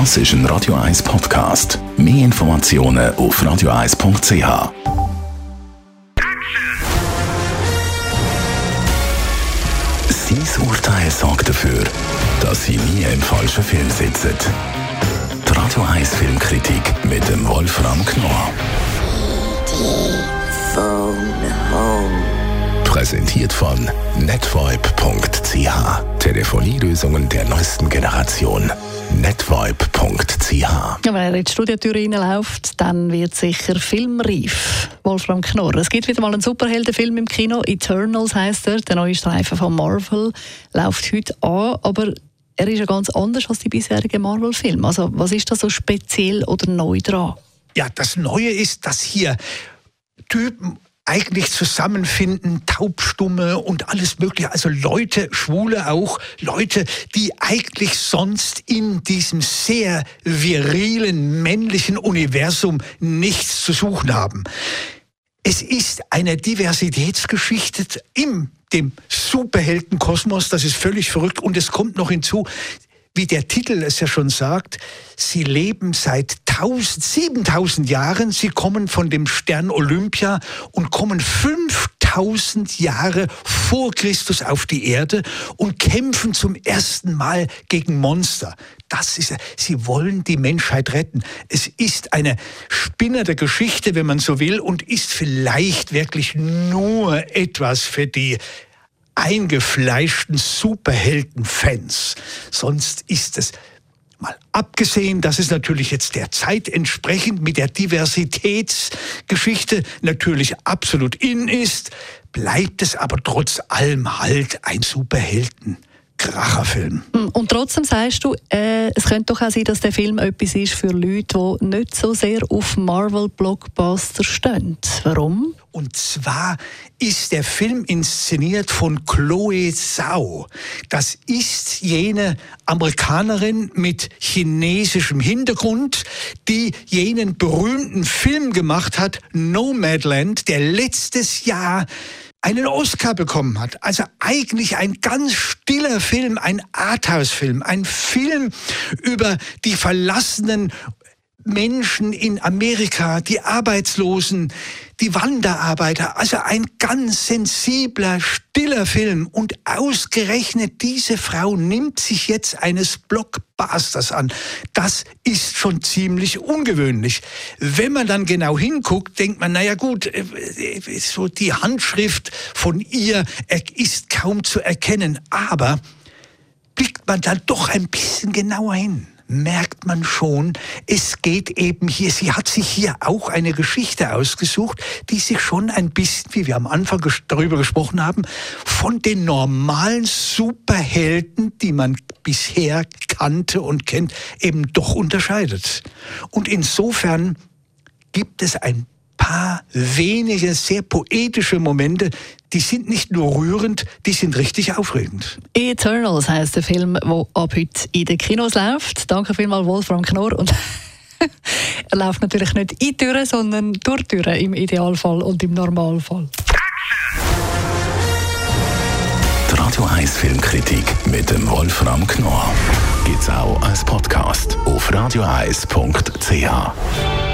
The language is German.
Das ist ein Radio 1 Podcast. Mehr Informationen auf radio1.ch. Sein Urteil sorgt dafür, dass Sie nie im falschen Film sitzen. Die Radio 1 Filmkritik mit dem Wolfram Knorr. Präsentiert von netvibe.ch. Telefonielösungen der neuesten Generation. netvibe.ch. Wenn er in die Studiotür reinläuft, dann wird sicher filmreif. Wolfram Knorr. Es gibt wieder mal einen Superheldenfilm im Kino. Eternals heißt er. Der neue Streifen von Marvel läuft heute an, aber er ist ja ganz anders als die bisherigen Marvel-Filme. Also was ist da so speziell oder neu dran? Ja, das Neue ist, dass hier Typen eigentlich zusammenfinden, Taubstumme und alles Mögliche. Also Leute, Schwule auch, Leute, die eigentlich sonst in diesem sehr virilen männlichen Universum nichts zu suchen haben. Es ist eine Diversitätsgeschichte im dem Superheldenkosmos, das ist völlig verrückt und es kommt noch hinzu, wie der Titel es ja schon sagt, sie leben seit 1000, 7000 Jahren, sie kommen von dem Stern Olympia und kommen 5000 Jahre vor Christus auf die Erde und kämpfen zum ersten Mal gegen Monster. Das ist, sie wollen die Menschheit retten. Es ist eine spinnerte Geschichte, wenn man so will, und ist vielleicht wirklich nur etwas für die eingefleischten Superhelden-Fans. Sonst ist es Mal abgesehen, dass es natürlich jetzt der Zeit entsprechend mit der Diversitätsgeschichte natürlich absolut in ist, bleibt es aber trotz allem halt ein Superhelden. Kracherfilm. Hm, und trotzdem sagst du, äh, es könnte doch auch sein, dass der Film etwas ist für Leute, die nicht so sehr auf Marvel-Blockbuster stehen. Warum? Und zwar ist der Film inszeniert von Chloe Zhao. Das ist jene Amerikanerin mit chinesischem Hintergrund, die jenen berühmten Film gemacht hat, Nomadland, der letztes Jahr einen Oscar bekommen hat. Also eigentlich ein ganz stiller Film, ein Arthouse-Film, ein Film über die verlassenen Menschen in Amerika, die Arbeitslosen, die Wanderarbeiter. Also ein ganz sensibler, stiller Film. Und ausgerechnet diese Frau nimmt sich jetzt eines Blockbusters an. Das ist schon ziemlich ungewöhnlich. Wenn man dann genau hinguckt, denkt man, naja gut, äh, so die Handschrift von ihr ist kaum zu erkennen. Aber blickt man dann doch ein bisschen genauer hin merkt man schon, es geht eben hier, sie hat sich hier auch eine Geschichte ausgesucht, die sich schon ein bisschen, wie wir am Anfang darüber gesprochen haben, von den normalen Superhelden, die man bisher kannte und kennt, eben doch unterscheidet. Und insofern gibt es ein paar wenige sehr poetische Momente, die sind nicht nur rührend, die sind richtig aufregend. Eternals heißt der Film, der ab heute in den Kinos läuft. Danke vielmals, Wolfram Knorr. Und er läuft natürlich nicht in Türen, sondern durch Türen im Idealfall und im Normalfall. Die Radio 1 Filmkritik mit dem Wolfram Knorr gibt es auch als Podcast auf radioeis.ch.